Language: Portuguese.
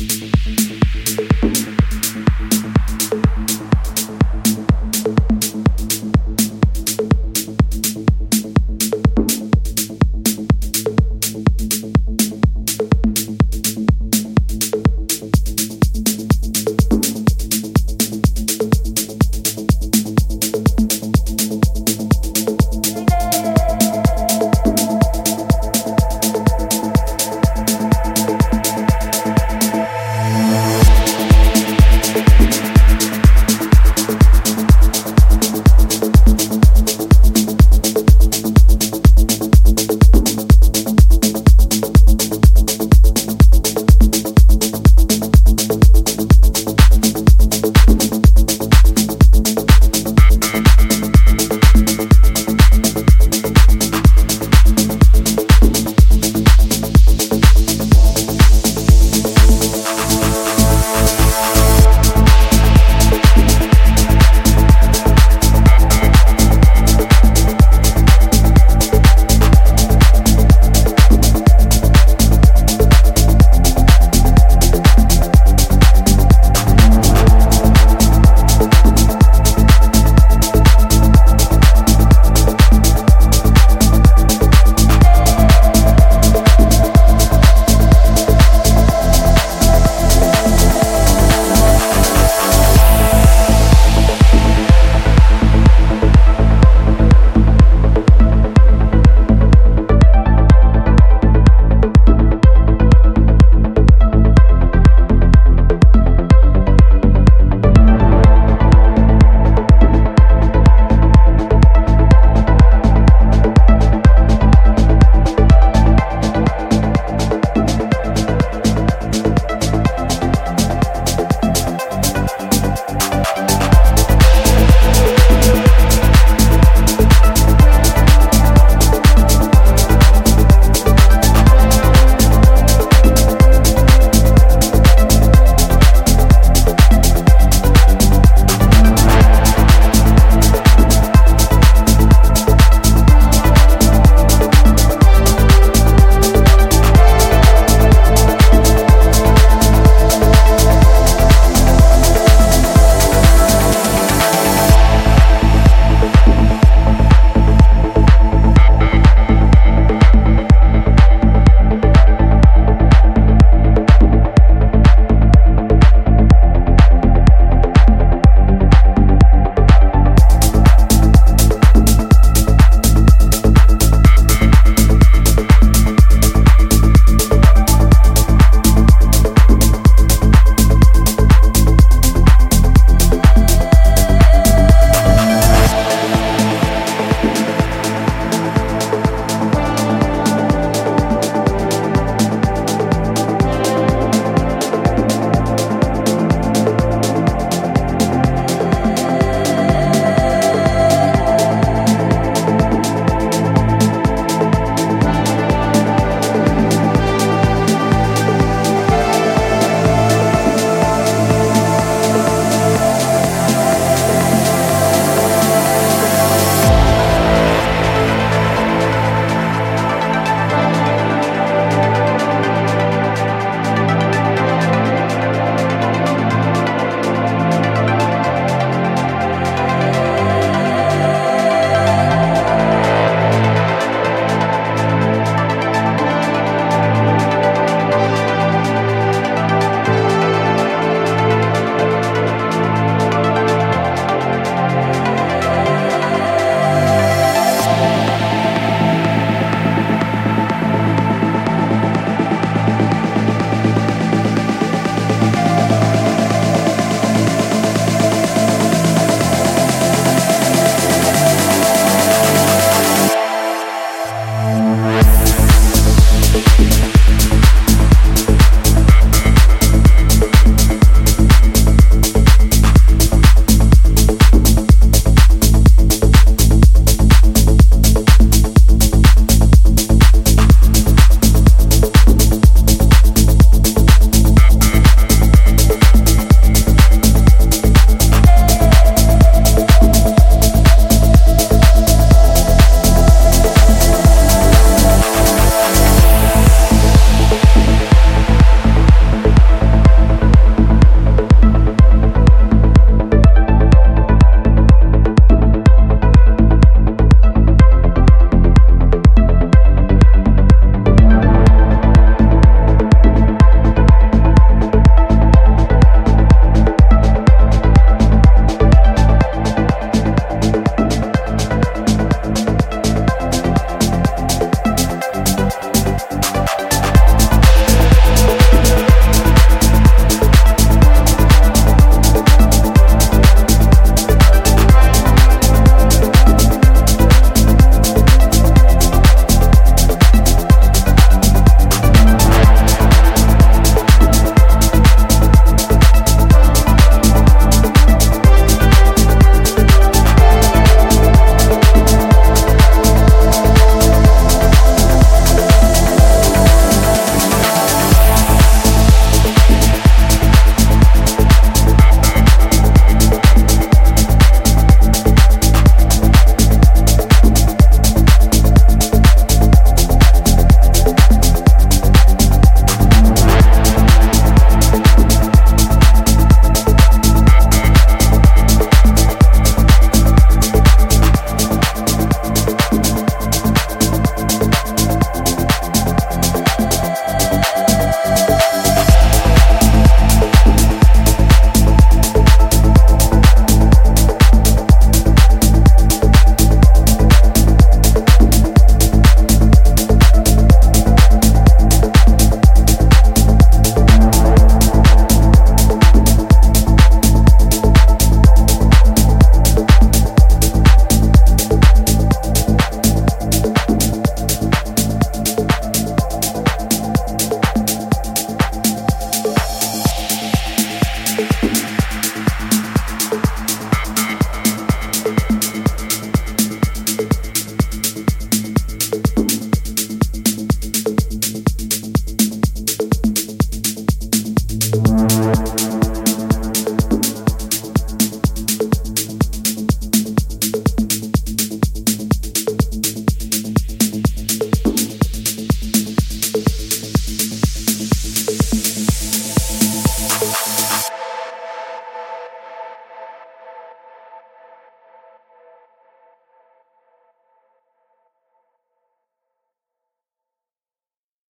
Música